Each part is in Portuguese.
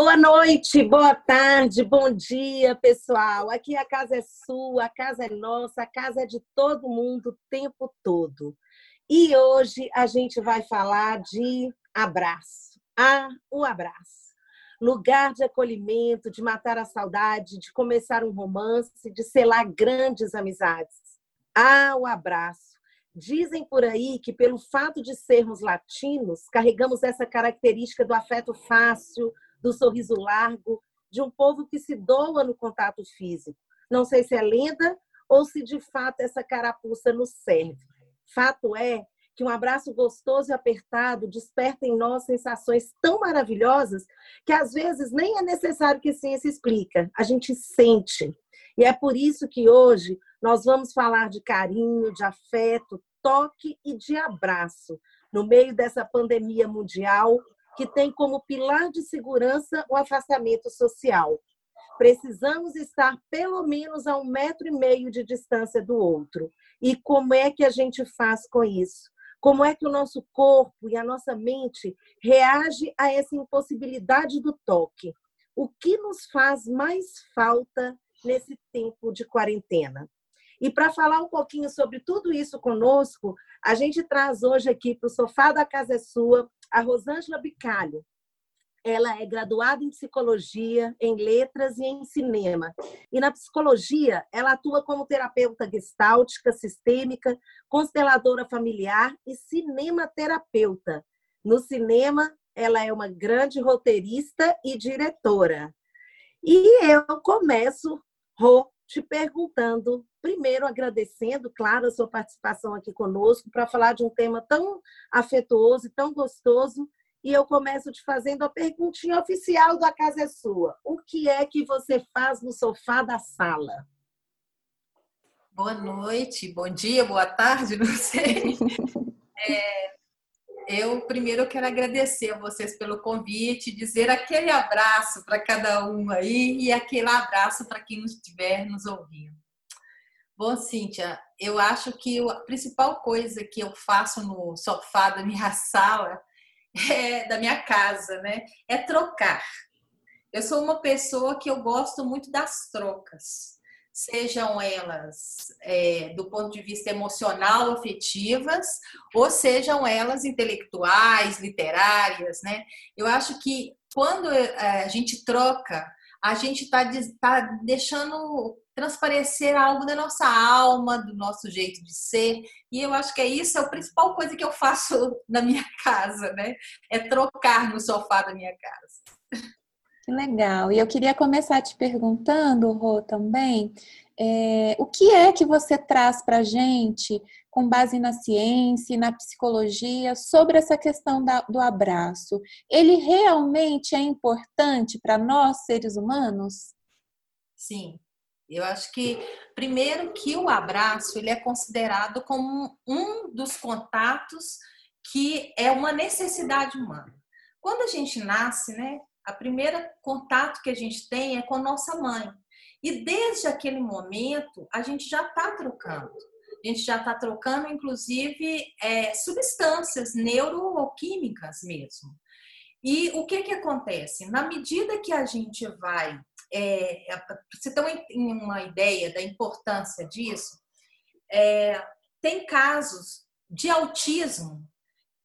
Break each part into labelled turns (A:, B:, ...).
A: Boa noite, boa tarde, bom dia, pessoal. Aqui a casa é sua, a casa é nossa, a casa é de todo mundo o tempo todo. E hoje a gente vai falar de abraço. Ah, o abraço. Lugar de acolhimento, de matar a saudade, de começar um romance, de selar grandes amizades. Ah, o abraço. Dizem por aí que, pelo fato de sermos latinos, carregamos essa característica do afeto fácil, do sorriso largo, de um povo que se doa no contato físico. Não sei se é lenda ou se de fato essa carapuça nos serve. Fato é que um abraço gostoso e apertado desperta em nós sensações tão maravilhosas que às vezes nem é necessário que a ciência explica, a gente sente. E é por isso que hoje nós vamos falar de carinho, de afeto, toque e de abraço no meio dessa pandemia mundial que tem como pilar de segurança o afastamento social. Precisamos estar pelo menos a um metro e meio de distância do outro. E como é que a gente faz com isso? Como é que o nosso corpo e a nossa mente reage a essa impossibilidade do toque? O que nos faz mais falta nesse tempo de quarentena? E para falar um pouquinho sobre tudo isso conosco, a gente traz hoje aqui para o Sofá da Casa é Sua a Rosângela Bicalho. Ela é graduada em psicologia, em letras e em cinema. E na psicologia, ela atua como terapeuta gestáltica, sistêmica, consteladora familiar e cinematerapeuta. No cinema, ela é uma grande roteirista e diretora. E eu começo, Rô, te perguntando, primeiro agradecendo, claro, a sua participação aqui conosco para falar de um tema tão afetuoso e tão gostoso. E eu começo te fazendo a perguntinha oficial da Casa é Sua. O que é que você faz no sofá da sala?
B: Boa noite, bom dia, boa tarde, não sei. É, eu primeiro quero agradecer a vocês pelo convite, dizer aquele abraço para cada um aí e aquele abraço para quem estiver nos ouvindo. Bom, Cíntia, eu acho que a principal coisa que eu faço no sofá da minha sala, é, da minha casa, né, é trocar. Eu sou uma pessoa que eu gosto muito das trocas sejam elas é, do ponto de vista emocional, afetivas, ou sejam elas intelectuais, literárias, né? Eu acho que quando é, a gente troca, a gente está tá deixando transparecer algo da nossa alma, do nosso jeito de ser, e eu acho que é isso, é a principal coisa que eu faço na minha casa, né? É trocar no sofá da minha casa.
C: Que legal. E eu queria começar te perguntando, Rô, também, é, o que é que você traz para a gente, com base na ciência e na psicologia, sobre essa questão da, do abraço? Ele realmente é importante para nós, seres humanos?
B: Sim. Eu acho que, primeiro, que o abraço ele é considerado como um dos contatos que é uma necessidade humana. Quando a gente nasce, né, a primeira contato que a gente tem é com nossa mãe. E desde aquele momento, a gente já está trocando. A gente já está trocando, inclusive, é, substâncias neuroquímicas mesmo. E o que, que acontece? Na medida que a gente vai. É, você tem uma ideia da importância disso? É, tem casos de autismo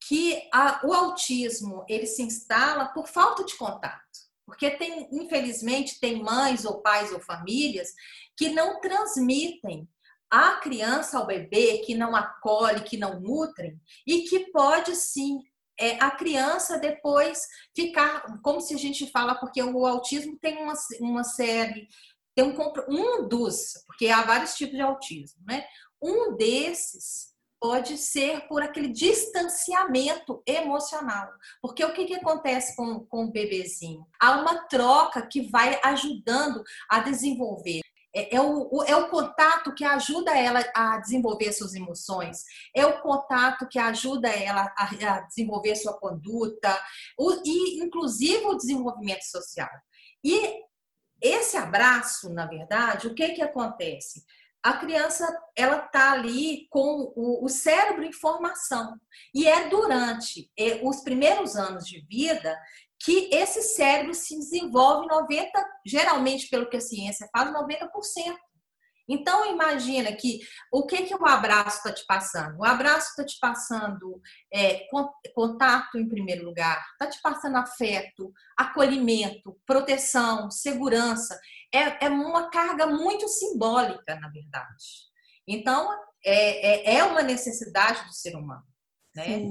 B: que a, o autismo ele se instala por falta de contato. Porque tem, infelizmente, tem mães ou pais ou famílias que não transmitem a criança ao bebê, que não acolhe, que não nutrem, e que pode sim é, a criança depois ficar, como se a gente fala, porque o autismo tem uma, uma série, tem um, um dos, porque há vários tipos de autismo, né? Um desses pode ser por aquele distanciamento emocional. Porque o que, que acontece com, com o bebezinho? Há uma troca que vai ajudando a desenvolver. É, é, o, é o contato que ajuda ela a desenvolver suas emoções, é o contato que ajuda ela a, a desenvolver sua conduta, o, e inclusive o desenvolvimento social. E esse abraço, na verdade, o que, que acontece? a criança ela tá ali com o, o, cérebro em formação e é durante é, os primeiros anos de vida que esse cérebro se desenvolve 90, geralmente pelo que a ciência fala, 90%. Então imagina que o que que o abraço está te passando? O abraço está te passando é, contato em primeiro lugar, está te passando afeto, acolhimento, proteção, segurança. É, é uma carga muito simbólica, na verdade. Então é, é, é uma necessidade do ser humano. Né?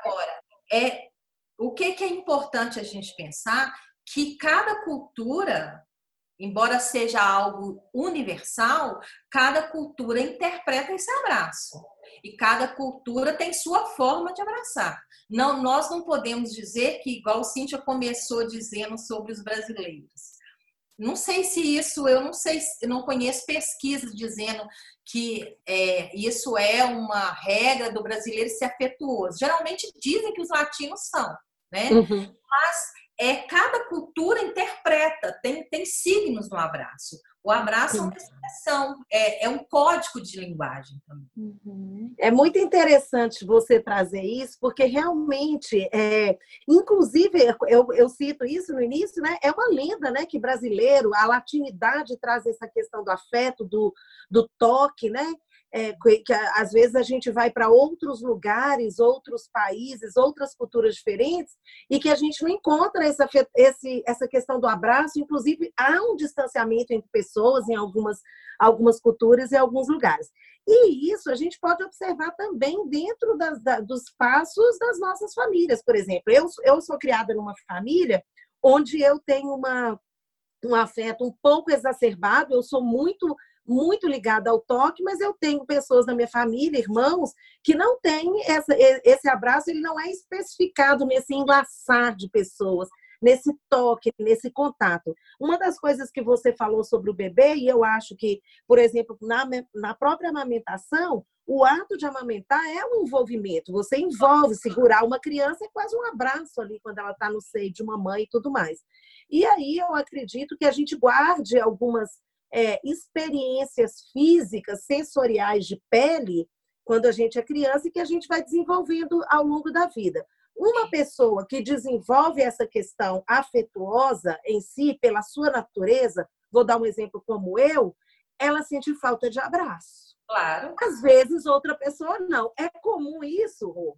B: Agora, é, o que, que é importante a gente pensar? Que cada cultura, embora seja algo universal, cada cultura interpreta esse abraço. E cada cultura tem sua forma de abraçar. Não, nós não podemos dizer que, igual Cíntia começou dizendo sobre os brasileiros, não sei se isso, eu não sei, eu não conheço pesquisas dizendo que é, isso é uma regra do brasileiro ser afetuoso. Geralmente dizem que os latinos são, né? Uhum. Mas é cada cultura interpreta, tem, tem signos no abraço. O abraço é uma expressão, é, é um código de linguagem também.
A: Uhum. É muito interessante você trazer isso, porque realmente, é, inclusive, eu, eu cito isso no início, né? É uma lenda, né? Que brasileiro, a latinidade traz essa questão do afeto, do, do toque, né? É, que às vezes a gente vai para outros lugares, outros países, outras culturas diferentes, e que a gente não encontra essa, esse, essa questão do abraço. Inclusive, há um distanciamento entre pessoas em algumas, algumas culturas e alguns lugares. E isso a gente pode observar também dentro das, da, dos passos das nossas famílias, por exemplo. Eu, eu sou criada numa família onde eu tenho uma, um afeto um pouco exacerbado, eu sou muito muito ligada ao toque, mas eu tenho pessoas na minha família, irmãos, que não têm essa, esse abraço, ele não é especificado nesse enlaçar de pessoas, nesse toque, nesse contato. Uma das coisas que você falou sobre o bebê, e eu acho que, por exemplo, na, na própria amamentação, o ato de amamentar é um envolvimento. Você envolve, segurar uma criança é quase um abraço ali quando ela está no seio de uma mãe e tudo mais. E aí eu acredito que a gente guarde algumas é, experiências físicas, sensoriais de pele, quando a gente é criança e que a gente vai desenvolvendo ao longo da vida. Uma pessoa que desenvolve essa questão afetuosa em si, pela sua natureza, vou dar um exemplo como eu, ela sente falta de abraço.
B: Claro.
A: Às vezes outra pessoa não. É comum isso, Rô?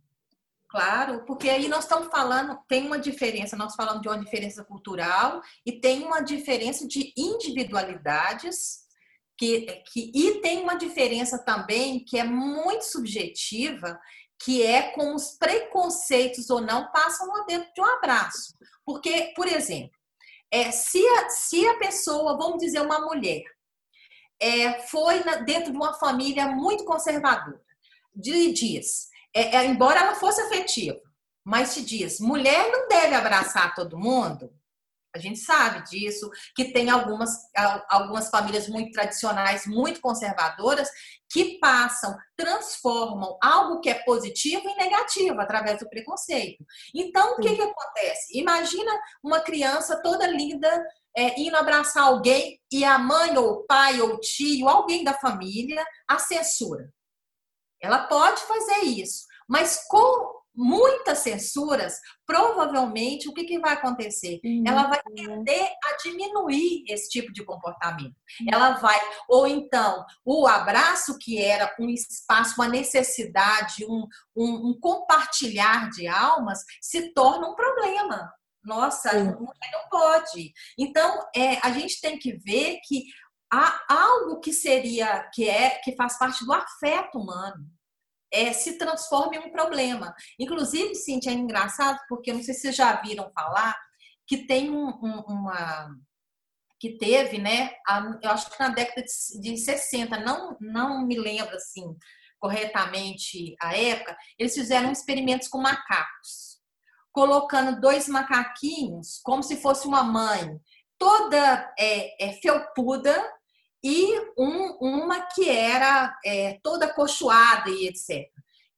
B: Claro, porque aí nós estamos falando, tem uma diferença, nós falamos de uma diferença cultural e tem uma diferença de individualidades, que, que, e tem uma diferença também que é muito subjetiva, que é com os preconceitos ou não passam lá dentro de um abraço. Porque, por exemplo, é, se, a, se a pessoa, vamos dizer, uma mulher, é, foi na, dentro de uma família muito conservadora, diz, é, é, embora ela fosse afetiva, mas te diz, mulher não deve abraçar todo mundo. A gente sabe disso, que tem algumas, algumas famílias muito tradicionais, muito conservadoras, que passam, transformam algo que é positivo em negativo através do preconceito. Então, o que, que acontece? Imagina uma criança toda linda é, indo abraçar alguém e a mãe ou o pai ou o tio, alguém da família, a censura. Ela pode fazer isso, mas com muitas censuras, provavelmente o que, que vai acontecer? Uhum. Ela vai tender a diminuir esse tipo de comportamento. Uhum. Ela vai, ou então, o abraço, que era um espaço, uma necessidade, um, um, um compartilhar de almas, se torna um problema. Nossa, uhum. não pode. Então, é, a gente tem que ver que há algo que seria, que é, que faz parte do afeto humano. É, se transforma em um problema. Inclusive, Cintia, é engraçado, porque não sei se vocês já viram falar que tem um, um, uma. que teve, né? A, eu acho que na década de, de 60, não, não me lembro assim corretamente a época, eles fizeram experimentos com macacos, colocando dois macaquinhos como se fosse uma mãe, toda é, é felpuda, e um, uma que era é, toda cochoada e etc.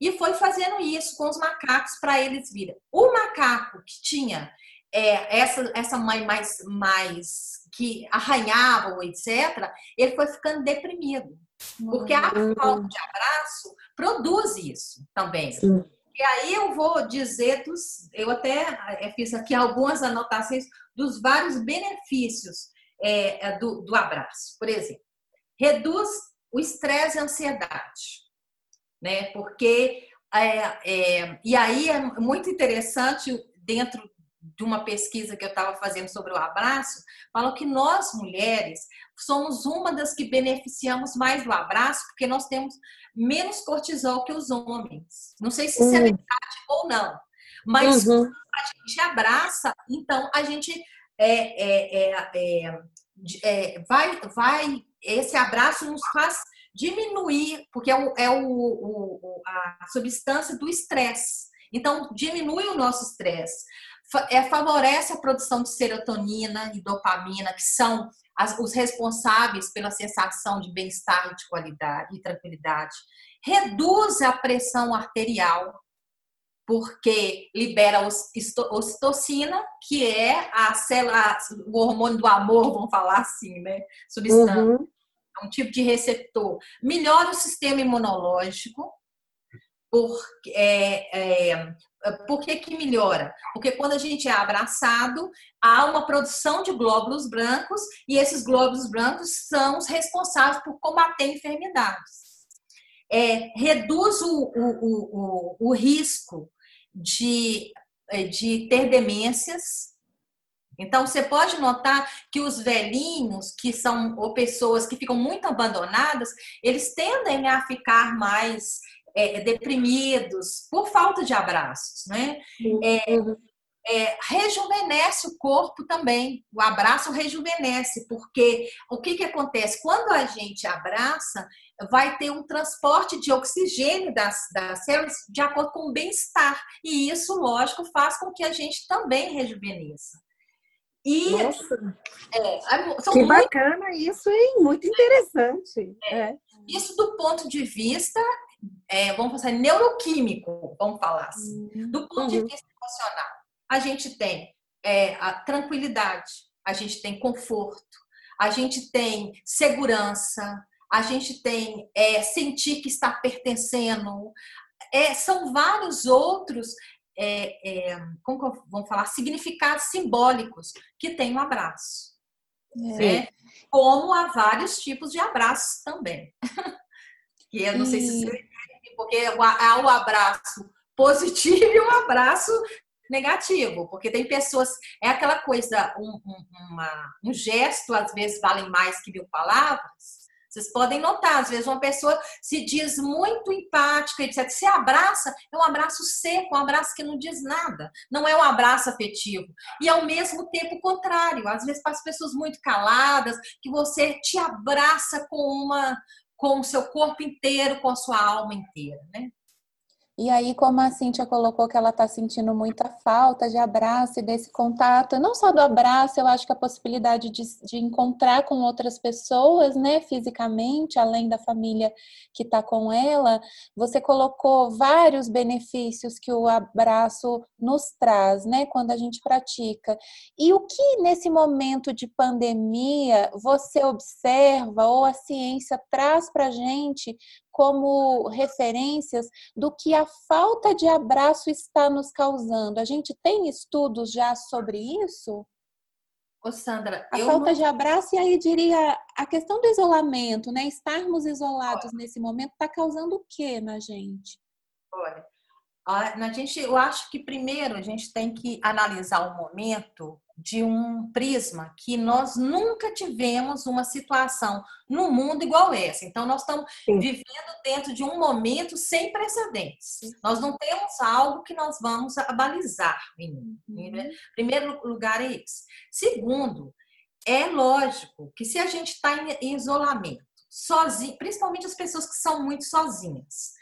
B: E foi fazendo isso com os macacos para eles virem. O macaco que tinha é, essa, essa mãe mais, mais que arranhava, etc., ele foi ficando deprimido. Porque a falta de abraço produz isso também. Sim. E aí eu vou dizer dos, eu até eh, fiz aqui algumas anotações dos vários benefícios é, do, do abraço. Por exemplo, reduz o estresse e a ansiedade, né? Porque é, é, e aí é muito interessante dentro de uma pesquisa que eu estava fazendo sobre o abraço, falou que nós mulheres somos uma das que beneficiamos mais do abraço, porque nós temos menos cortisol que os homens. Não sei se isso é uhum. verdade ou não, mas uhum. a gente abraça, então a gente é, é, é, é, é vai, vai, esse abraço nos faz diminuir, porque é, o, é o, o a substância do estresse. Então, diminui o nosso estresse é, favorece a produção de serotonina e dopamina, que são as, os responsáveis pela sensação de bem-estar, de qualidade e tranquilidade. Reduz a pressão arterial, porque libera ocitocina, que é a célula, o hormônio do amor, vamos falar assim, né? Substância. Uhum. É um tipo de receptor. Melhora o sistema imunológico, porque é, é, por que, que melhora? Porque quando a gente é abraçado, há uma produção de glóbulos brancos e esses glóbulos brancos são os responsáveis por combater enfermidades. É, reduz o, o, o, o, risco de, é, de ter demências. Então, você pode notar que os velhinhos, que são ou pessoas que ficam muito abandonadas, eles tendem a ficar mais é, deprimidos por falta de abraços, né? É, é, rejuvenesce o corpo também. O abraço rejuvenesce, porque o que, que acontece? Quando a gente abraça, vai ter um transporte de oxigênio das, das células de acordo com o bem-estar. E isso, lógico, faz com que a gente também rejuvenesça.
A: E Nossa. É, que muito... bacana isso, hein? Muito interessante.
B: É. é. Isso do ponto de vista é, vamos falar, neuroquímico, vamos falar assim. Uhum. Do ponto de uhum. vista emocional, a gente tem é, a tranquilidade, a gente tem conforto, a gente tem segurança, a gente tem é, sentir que está pertencendo. É, são vários outros, é, é, como vamos falar, significados simbólicos que tem o um abraço. Né? Como há vários tipos de abraços também. que eu não sei se você porque há o abraço positivo e o abraço negativo, porque tem pessoas, é aquela coisa, um, um, uma, um gesto às vezes vale mais que mil palavras. Vocês podem notar, às vezes uma pessoa se diz muito empática, etc. Se abraça, é um abraço seco, um abraço que não diz nada. Não é um abraço afetivo. E ao mesmo tempo o contrário. Às vezes para as pessoas muito caladas, que você te abraça com uma com o seu corpo inteiro, com a sua alma inteira, né?
C: E aí, como a Cíntia colocou que ela está sentindo muita falta de abraço e desse contato, não só do abraço, eu acho que a possibilidade de, de encontrar com outras pessoas, né, fisicamente, além da família que está com ela, você colocou vários benefícios que o abraço nos traz, né, quando a gente pratica. E o que nesse momento de pandemia você observa ou a ciência traz para a gente como referências do que a falta de abraço está nos causando. A gente tem estudos já sobre isso?
B: Ô Sandra,
C: a falta não... de abraço e aí diria a questão do isolamento, né? Estarmos isolados Olha. nesse momento está causando o que na gente?
B: Olha, a gente, eu acho que primeiro a gente tem que analisar o momento de um prisma que nós nunca tivemos uma situação no mundo igual essa. Então, nós estamos Sim. vivendo dentro de um momento sem precedentes. Sim. Nós não temos algo que nós vamos abalizar. Uhum. Primeiro lugar é isso. Segundo, é lógico que se a gente está em isolamento, sozinho, principalmente as pessoas que são muito sozinhas,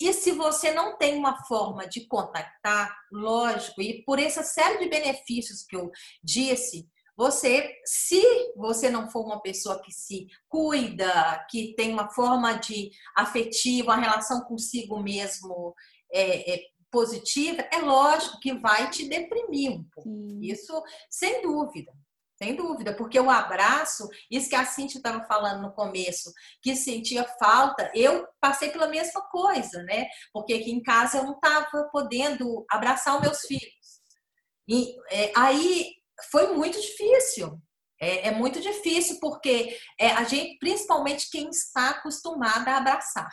B: e se você não tem uma forma de contactar, lógico, e por essa série de benefícios que eu disse, você, se você não for uma pessoa que se cuida, que tem uma forma de afetiva, uma relação consigo mesmo é, é, positiva, é lógico que vai te deprimir um pouco. Isso sem dúvida. Sem dúvida, porque o abraço, isso que a Cintia estava falando no começo, que sentia falta, eu passei pela mesma coisa, né? Porque aqui em casa eu não estava podendo abraçar os meus filhos. E é, aí foi muito difícil. É, é muito difícil porque é, a gente, principalmente quem está acostumada a abraçar.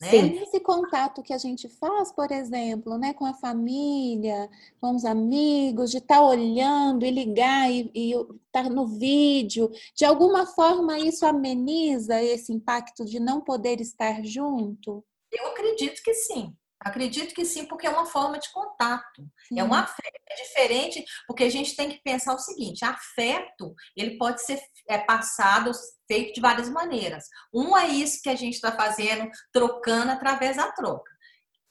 C: Né? Sim. Esse contato que a gente faz, por exemplo, né, com a família, com os amigos, de estar tá olhando e ligar e estar tá no vídeo, de alguma forma isso ameniza esse impacto de não poder estar junto?
B: Eu acredito que sim. Acredito que sim, porque é uma forma de contato. É sim. É um afeto. É diferente, porque a gente tem que pensar o seguinte: afeto ele pode ser é, passado, feito de várias maneiras. Um é isso que a gente está fazendo, trocando através da troca.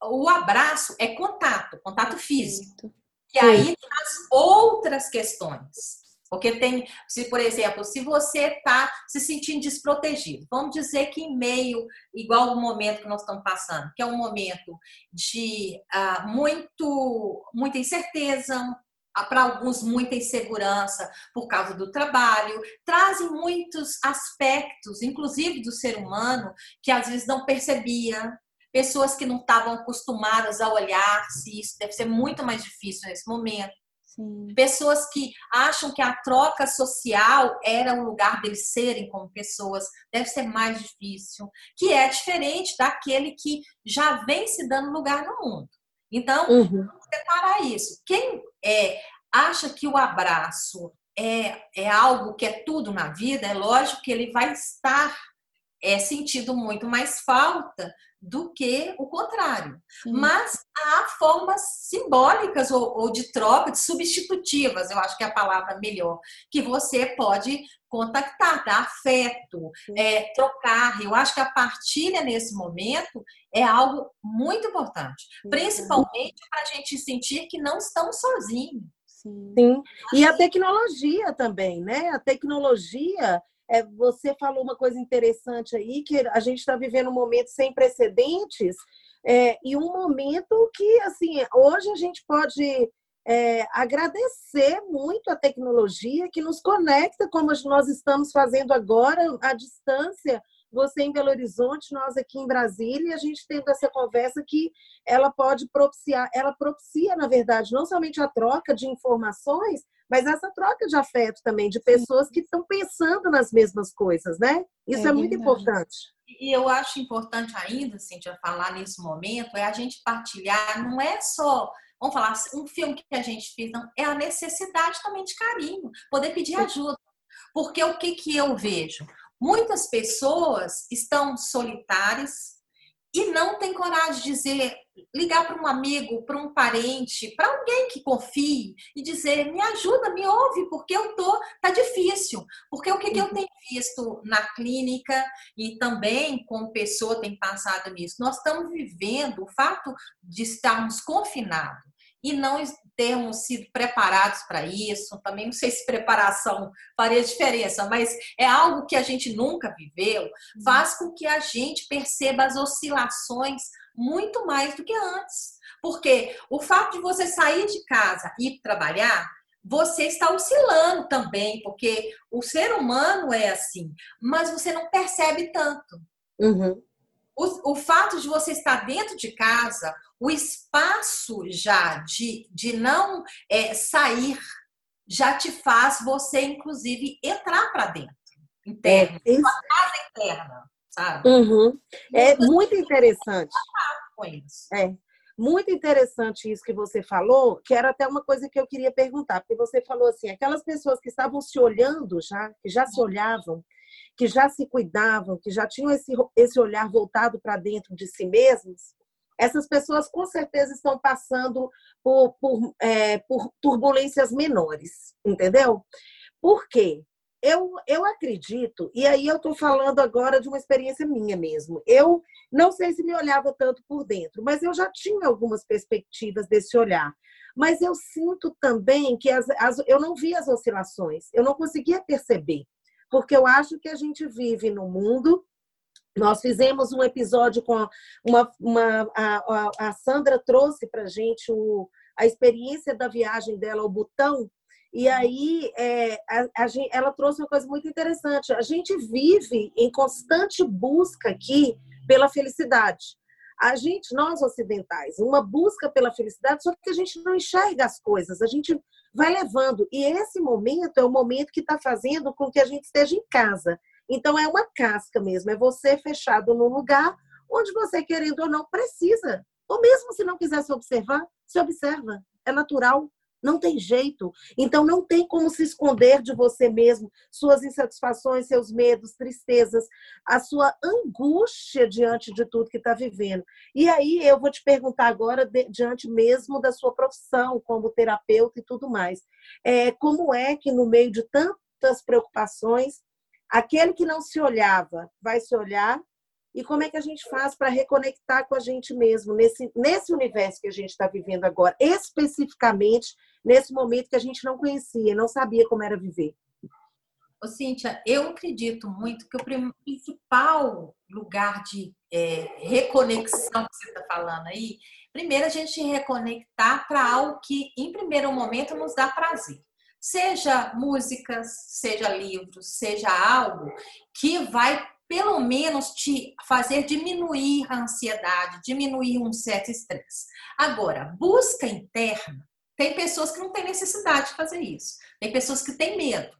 B: O abraço é contato, contato físico. Que aí traz outras questões. Porque tem, se por exemplo, se você está se sentindo desprotegido, vamos dizer que em meio, igual o momento que nós estamos passando, que é um momento de uh, muito, muita incerteza, ah, para alguns muita insegurança por causa do trabalho, trazem muitos aspectos, inclusive do ser humano, que às vezes não percebia, pessoas que não estavam acostumadas a olhar se isso deve ser muito mais difícil nesse momento. Sim. Pessoas que acham que a troca social era o lugar deles serem como pessoas, deve ser mais difícil, que é diferente daquele que já vem se dando lugar no mundo. Então, uhum. separar isso. Quem é, acha que o abraço é, é algo que é tudo na vida, é lógico que ele vai estar é, sentindo muito mais falta do que o contrário. Sim. Mas há formas simbólicas ou, ou, de troca, de substitutivas, eu acho que é a palavra melhor, que você pode contactar, dar afeto, é, trocar. Eu acho que a partilha nesse momento é algo muito importante, principalmente para a gente sentir que não estamos sozinhos.
A: Sim. Sim. E a tecnologia também, né? A tecnologia é, você falou uma coisa interessante aí, que a gente está vivendo um momento sem precedentes é, e um momento que, assim, hoje a gente pode é, agradecer muito a tecnologia que nos conecta, como nós estamos fazendo agora, à distância, você em Belo Horizonte, nós aqui em Brasília, e a gente tendo essa conversa que ela pode propiciar, ela propicia, na verdade, não somente a troca de informações, mas essa troca de afeto também, de pessoas que estão pensando nas mesmas coisas, né? Isso é, é muito importante.
B: E eu acho importante ainda, Cintia, falar nesse momento, é a gente partilhar, não é só vamos falar, um filme que a gente fez, não, é a necessidade também de carinho, poder pedir ajuda. Porque o que, que eu vejo? Muitas pessoas estão solitárias, e não tem coragem de dizer, ligar para um amigo, para um parente, para alguém que confie e dizer, me ajuda, me ouve, porque eu tô, tá difícil. Porque o que, que eu uhum. tenho visto na clínica e também como pessoa tem passado nisso, nós estamos vivendo o fato de estarmos confinados e não termos sido preparados para isso. Também não sei se preparação faria diferença, mas é algo que a gente nunca viveu, uhum. faz com que a gente perceba as oscilações muito mais do que antes. Porque o fato de você sair de casa e ir trabalhar, você está oscilando também, porque o ser humano é assim, mas você não percebe tanto. Uhum. O, o fato de você estar dentro de casa, o espaço já de, de não é, sair já te faz você, inclusive, entrar para dentro. Interno, é, sua casa interna, sabe?
A: Uhum. É muito interessante. É. Muito interessante isso que você falou, que era até uma coisa que eu queria perguntar, porque você falou assim, aquelas pessoas que estavam se olhando já, que já se olhavam, que já se cuidavam, que já tinham esse, esse olhar voltado para dentro de si mesmos, essas pessoas com certeza estão passando por, por, é, por turbulências menores, entendeu? Por quê? Eu, eu acredito, e aí eu estou falando agora de uma experiência minha mesmo. Eu não sei se me olhava tanto por dentro, mas eu já tinha algumas perspectivas desse olhar. Mas eu sinto também que as, as, eu não vi as oscilações, eu não conseguia perceber, porque eu acho que a gente vive no mundo nós fizemos um episódio com uma. uma a, a, Sandra trouxe para gente o, a experiência da viagem dela ao Butão, E aí é, a, a ela trouxe uma coisa muito interessante. A gente vive em constante busca aqui pela felicidade. A gente, nós ocidentais, uma busca pela felicidade, só que a gente não enxerga as coisas, a gente vai levando. E esse momento é o momento que está fazendo com que a gente esteja em casa. Então é uma casca mesmo, é você fechado num lugar onde você, querendo ou não, precisa. Ou mesmo se não quiser se observar, se observa. É natural. Não tem jeito. Então, não tem como se esconder de você mesmo, suas insatisfações, seus medos, tristezas, a sua angústia diante de tudo que está vivendo. E aí, eu vou te perguntar agora, diante mesmo da sua profissão como terapeuta e tudo mais. É, como é que, no meio de tantas preocupações, aquele que não se olhava vai se olhar e como é que a gente faz para reconectar com a gente mesmo nesse, nesse universo que a gente está vivendo agora, especificamente nesse momento que a gente não conhecia, não sabia como era viver.
B: Ô, Cíntia, eu acredito muito que o principal lugar de é, reconexão que você está falando aí, primeiro a gente reconectar para algo que, em primeiro momento, nos dá prazer. Seja músicas, seja livros, seja algo que vai pelo menos te fazer diminuir a ansiedade, diminuir um certo estresse. Agora, busca interna, tem pessoas que não têm necessidade de fazer isso. Tem pessoas que têm medo.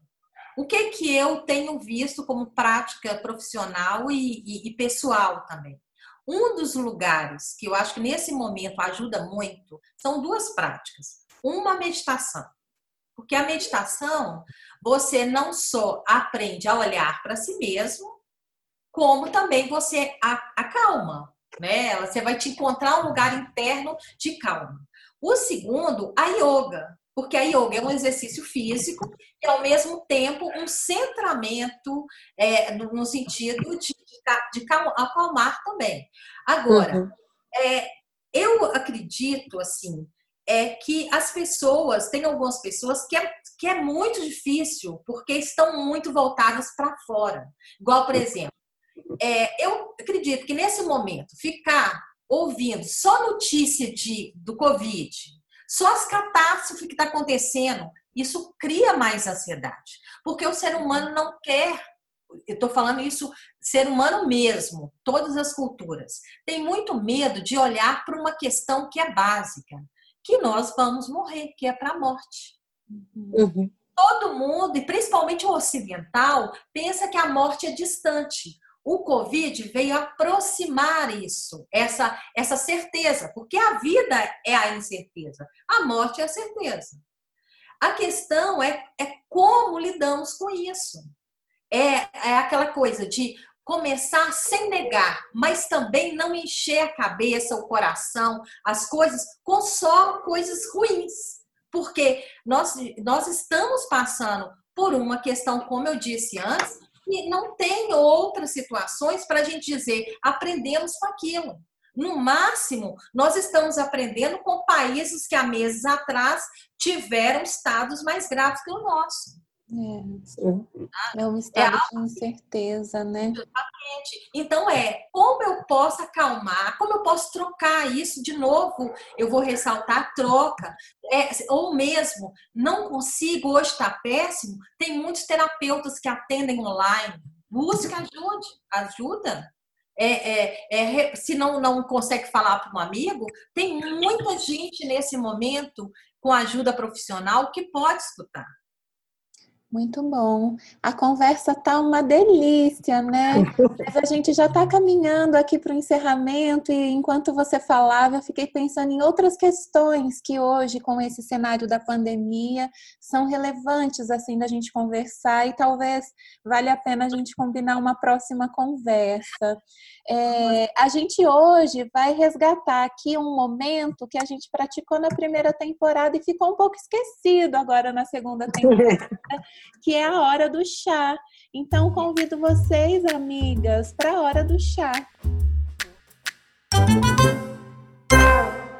B: O que que eu tenho visto como prática profissional e, e, e pessoal também? Um dos lugares que eu acho que nesse momento ajuda muito são duas práticas. Uma meditação. Porque a meditação, você não só aprende a olhar para si mesmo, como também você acalma, né? Você vai te encontrar um lugar interno de calma. O segundo, a yoga, porque a yoga é um exercício físico e ao mesmo tempo um centramento é, no sentido de, de, acalmar também. Agora, uhum. é, eu acredito assim é que as pessoas, tem algumas pessoas que é, que é muito difícil porque estão muito voltadas para fora. Igual, por exemplo, é, eu acredito que nesse momento ficar ouvindo só notícia de, do Covid, só as catástrofes que está acontecendo, isso cria mais ansiedade. Porque o ser humano não quer, eu estou falando isso, ser humano mesmo, todas as culturas, tem muito medo de olhar para uma questão que é básica, que nós vamos morrer, que é para a morte. Uhum. Todo mundo, e principalmente o ocidental, pensa que a morte é distante. O Covid veio aproximar isso, essa, essa certeza, porque a vida é a incerteza, a morte é a certeza. A questão é, é como lidamos com isso. É, é aquela coisa de começar sem negar, mas também não encher a cabeça, o coração, as coisas com só coisas ruins. Porque nós, nós estamos passando por uma questão, como eu disse antes, e não tem outras situações para a gente dizer aprendemos com aquilo. No máximo, nós estamos aprendendo com países que há meses atrás tiveram estados mais graves que o nosso.
C: É, é um estado é de incerteza, né?
B: Exatamente. Então é como eu posso acalmar, como eu posso trocar isso de novo. Eu vou ressaltar a troca. É, ou mesmo, não consigo, hoje está péssimo. Tem muitos terapeutas que atendem online. Busca ajude, ajuda. É, é, é, se não, não consegue falar para um amigo, tem muita gente nesse momento com ajuda profissional que pode escutar.
C: Muito bom. A conversa tá uma delícia, né? Mas a gente já está caminhando aqui para o encerramento e enquanto você falava, eu fiquei pensando em outras questões que hoje, com esse cenário da pandemia, são relevantes assim da gente conversar e talvez valha a pena a gente combinar uma próxima conversa. É, a gente hoje vai resgatar aqui um momento que a gente praticou na primeira temporada e ficou um pouco esquecido agora na segunda temporada que é a hora do chá. Então convido vocês, amigas, para a hora do chá.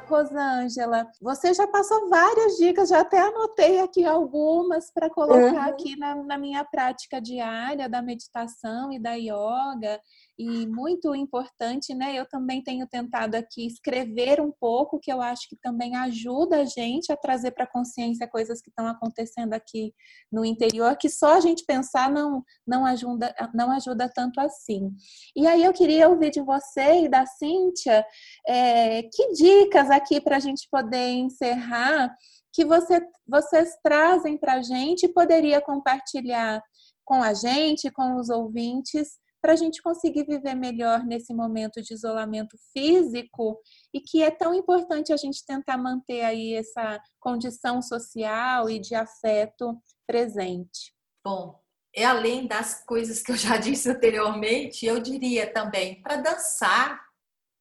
C: Rosângela, você já passou várias dicas, já até anotei aqui algumas para colocar uhum. aqui na, na, minha prática diária da meditação e da yoga. E muito importante, né? Eu também tenho tentado aqui escrever um pouco, que eu acho que também ajuda a gente a trazer para consciência coisas que estão acontecendo aqui no interior, que só a gente pensar não, não, ajuda, não ajuda tanto assim. E aí eu queria ouvir de você e da Cíntia é, que dicas aqui para a gente poder encerrar que você, vocês trazem para a gente e poderia compartilhar com a gente, com os ouvintes, para a gente conseguir viver melhor nesse momento de isolamento físico e que é tão importante a gente tentar manter aí essa condição social e de afeto presente.
B: Bom, é além das coisas que eu já disse anteriormente, eu diria também para dançar,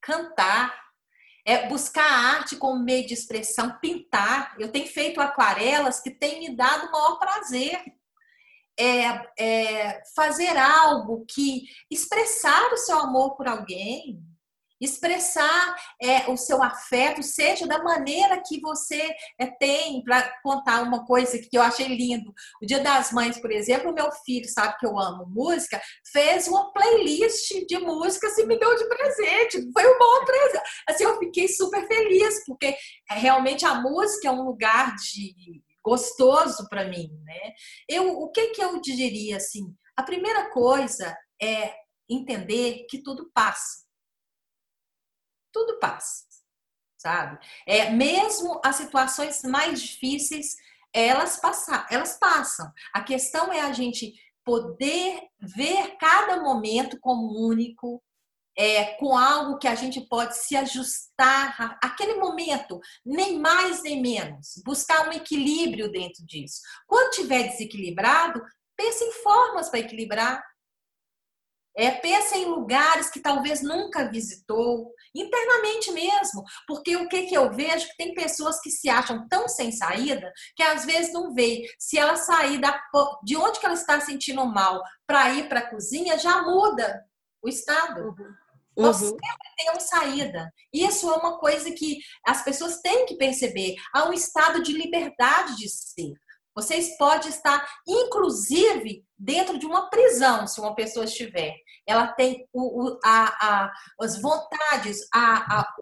B: cantar, é buscar a arte como meio de expressão, pintar. Eu tenho feito aquarelas que têm me dado o maior prazer é, é, fazer algo que expressar o seu amor por alguém, expressar é, o seu afeto, seja da maneira que você é, tem para contar uma coisa que eu achei lindo. O Dia das Mães, por exemplo, meu filho sabe que eu amo música, fez uma playlist de músicas e me deu de presente. Foi um bom presente. Assim, eu fiquei super feliz porque é, realmente a música é um lugar de gostoso para mim, né? Eu, o que que eu diria assim? A primeira coisa é entender que tudo passa. Tudo passa, sabe? É mesmo as situações mais difíceis, elas passam, elas passam. A questão é a gente poder ver cada momento como único, é, com algo que a gente pode se ajustar aquele momento, nem mais nem menos, buscar um equilíbrio dentro disso. Quando tiver desequilibrado, pense em formas para equilibrar. É, pensa em lugares que talvez nunca visitou, internamente mesmo, porque o que, que eu vejo que tem pessoas que se acham tão sem saída que às vezes não vê se ela sair da, de onde que ela está sentindo mal para ir para a cozinha já muda o estado. Uhum. Nós uhum. sempre temos saída. Isso é uma coisa que as pessoas têm que perceber. Há um estado de liberdade de ser. Vocês podem estar, inclusive, dentro de uma prisão, se uma pessoa estiver. Ela tem o, o, a, a, as vontades, a, a,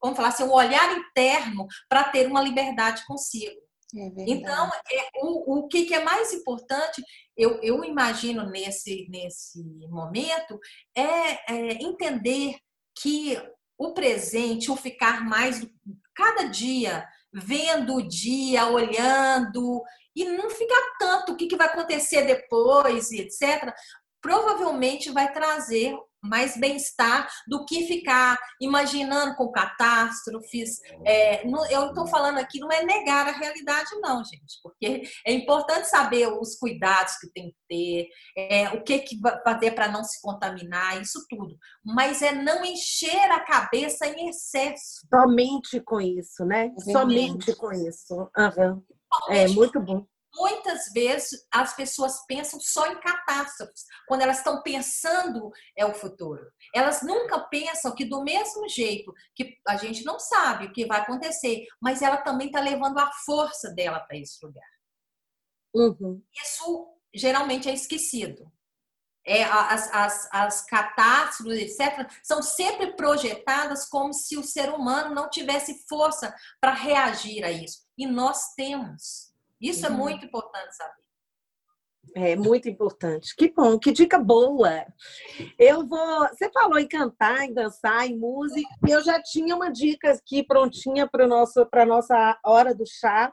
B: vamos falar assim, o olhar interno para ter uma liberdade consigo. É então, é, o, o que, que, é mais importante, eu, eu imagino nesse, nesse momento, é, é, entender que o presente, o ficar mais cada dia, vendo o dia, olhando, e não ficar tanto o que, que vai acontecer depois, etc., provavelmente vai trazer mais bem-estar do que ficar imaginando com catástrofes. É, não, eu estou falando aqui, não é negar a realidade, não, gente, porque é importante saber os cuidados que tem que ter, é, o que, que fazer para não se contaminar, isso tudo. Mas é não encher a cabeça em excesso.
A: Somente com isso, né? Somente com isso. Uhum. É muito bom
B: muitas vezes as pessoas pensam só em catástrofes, quando elas estão pensando é o futuro. Elas nunca pensam que do mesmo jeito que a gente não sabe o que vai acontecer, mas ela também está levando a força dela para esse lugar. Uhum. Isso geralmente é esquecido. É, as, as, as catástrofes, etc., são sempre projetadas como se o ser humano não tivesse força para reagir a isso. E nós temos. Isso é uhum. muito importante saber.
A: É muito importante. Que bom, que dica boa. Eu vou. Você falou em cantar, em dançar, em música. Eu já tinha uma dica aqui prontinha para nosso para nossa hora do chá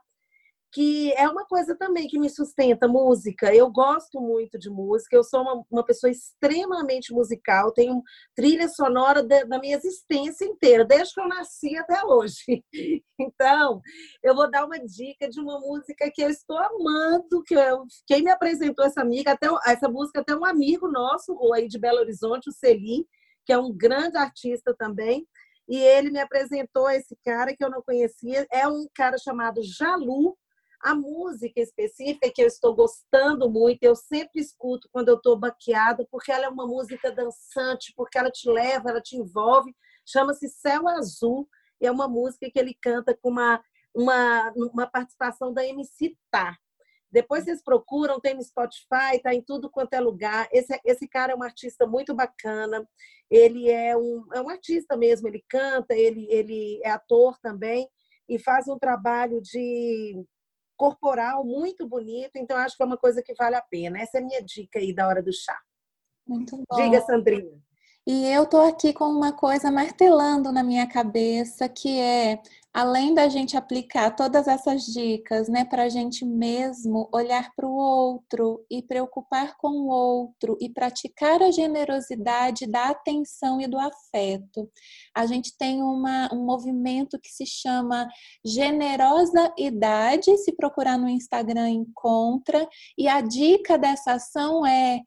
A: que é uma coisa também que me sustenta música. Eu gosto muito de música, eu sou uma, uma pessoa extremamente musical, tenho trilha sonora de, da minha existência inteira, desde que eu nasci até hoje. Então, eu vou dar uma dica de uma música que eu estou amando, que eu, quem me apresentou essa amiga, até essa música até um amigo nosso, o aí de Belo Horizonte, o Celim, que é um grande artista também. E ele me apresentou esse cara que eu não conhecia, é um cara chamado Jalu, a música específica que eu estou gostando muito, eu sempre escuto quando eu estou baqueada, porque ela é uma música dançante, porque ela te leva, ela te envolve. Chama-se Céu Azul, e é uma música que ele canta com uma, uma, uma participação da MC Tá. Depois vocês procuram, tem no Spotify, tá em tudo quanto é lugar. Esse, esse cara é um artista muito bacana. Ele é um, é um artista mesmo, ele canta, ele, ele é ator também e faz um trabalho de corporal muito bonito. Então, acho que é uma coisa que vale a pena. Essa é a minha dica aí da hora do chá.
C: Muito bom.
A: Diga, Sandrinha.
C: E eu tô aqui com uma coisa martelando na minha cabeça, que é além da gente aplicar todas essas dicas, né, para a gente mesmo olhar para o outro e preocupar com o outro e praticar a generosidade da atenção e do afeto. A gente tem uma, um movimento que se chama Generosa Idade, se procurar no Instagram encontra, e a dica dessa ação é: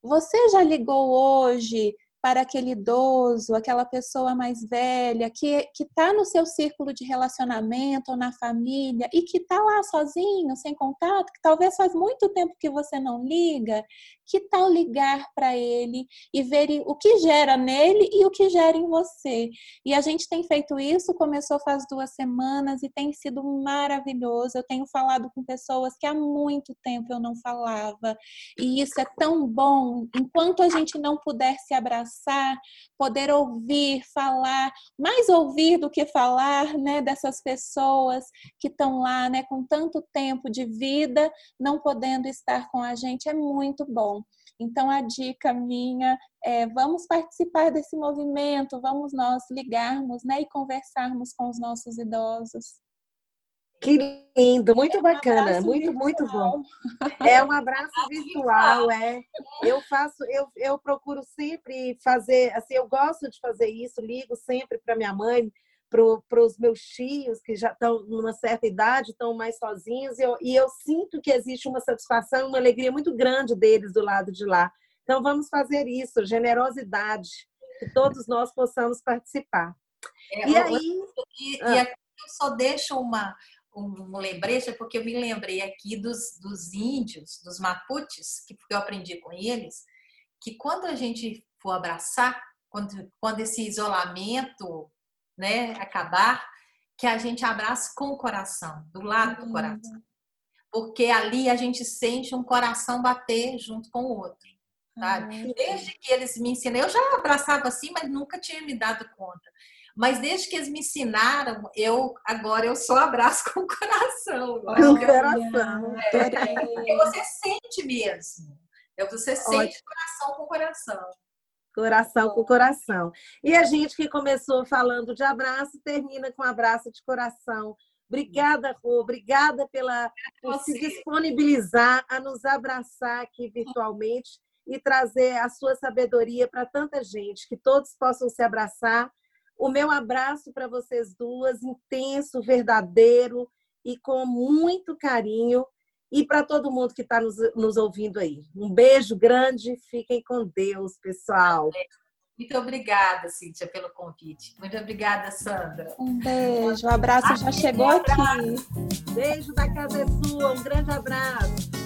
C: você já ligou hoje para aquele idoso, aquela pessoa mais velha que está no seu círculo de relacionamento ou na família e que está lá sozinho, sem contato, que talvez faz muito tempo que você não liga, que tal ligar para ele e ver o que gera nele e o que gera em você? E a gente tem feito isso, começou faz duas semanas e tem sido maravilhoso. Eu tenho falado com pessoas que há muito tempo eu não falava, e isso é tão bom. Enquanto a gente não puder se abraçar, poder ouvir, falar, mais ouvir do que falar, né, dessas pessoas que estão lá, né, com tanto tempo de vida, não podendo estar com a gente, é muito bom. Então, a dica minha é: vamos participar desse movimento, vamos nós ligarmos né, e conversarmos com os nossos idosos.
A: Que lindo, muito é um bacana, muito, virtual. muito bom. É um abraço virtual, é. Eu faço, eu, eu procuro sempre fazer, assim, eu gosto de fazer isso, ligo sempre para minha mãe, para os meus tios que já estão numa certa idade, estão mais sozinhos, e eu, e eu sinto que existe uma satisfação, uma alegria muito grande deles do lado de lá. Então, vamos fazer isso, generosidade, que todos nós possamos participar.
B: É, e aí. E, ah. e, aqui eu só deixo uma, um lembrete, porque eu me lembrei aqui dos, dos índios, dos maputes, que eu aprendi com eles, que quando a gente for abraçar, quando, quando esse isolamento né, acabar, que a gente abrace com o coração, do lado do coração. Porque ali a gente sente um coração bater junto com o outro. Sabe? Desde que eles me ensinam, eu já abraçava assim, mas nunca tinha me dado conta. Mas desde que eles me ensinaram, eu agora eu só abraço com o coração.
A: Com o coração.
B: É, porque você sente mesmo. Você sente Ótimo. coração com coração.
A: Coração com coração. E a gente que começou falando de abraço, termina com um abraço de coração. Obrigada, Rô, obrigada pela, por se disponibilizar a nos abraçar aqui virtualmente e trazer a sua sabedoria para tanta gente, que todos possam se abraçar. O meu abraço para vocês duas, intenso, verdadeiro e com muito carinho e para todo mundo que está nos, nos ouvindo aí. Um beijo grande, fiquem com Deus, pessoal.
B: Muito obrigada, Cíntia, pelo convite. Muito obrigada, Sandra.
C: Um beijo, o abraço já chegou aqui.
A: Beijo da casa é sua, um grande abraço.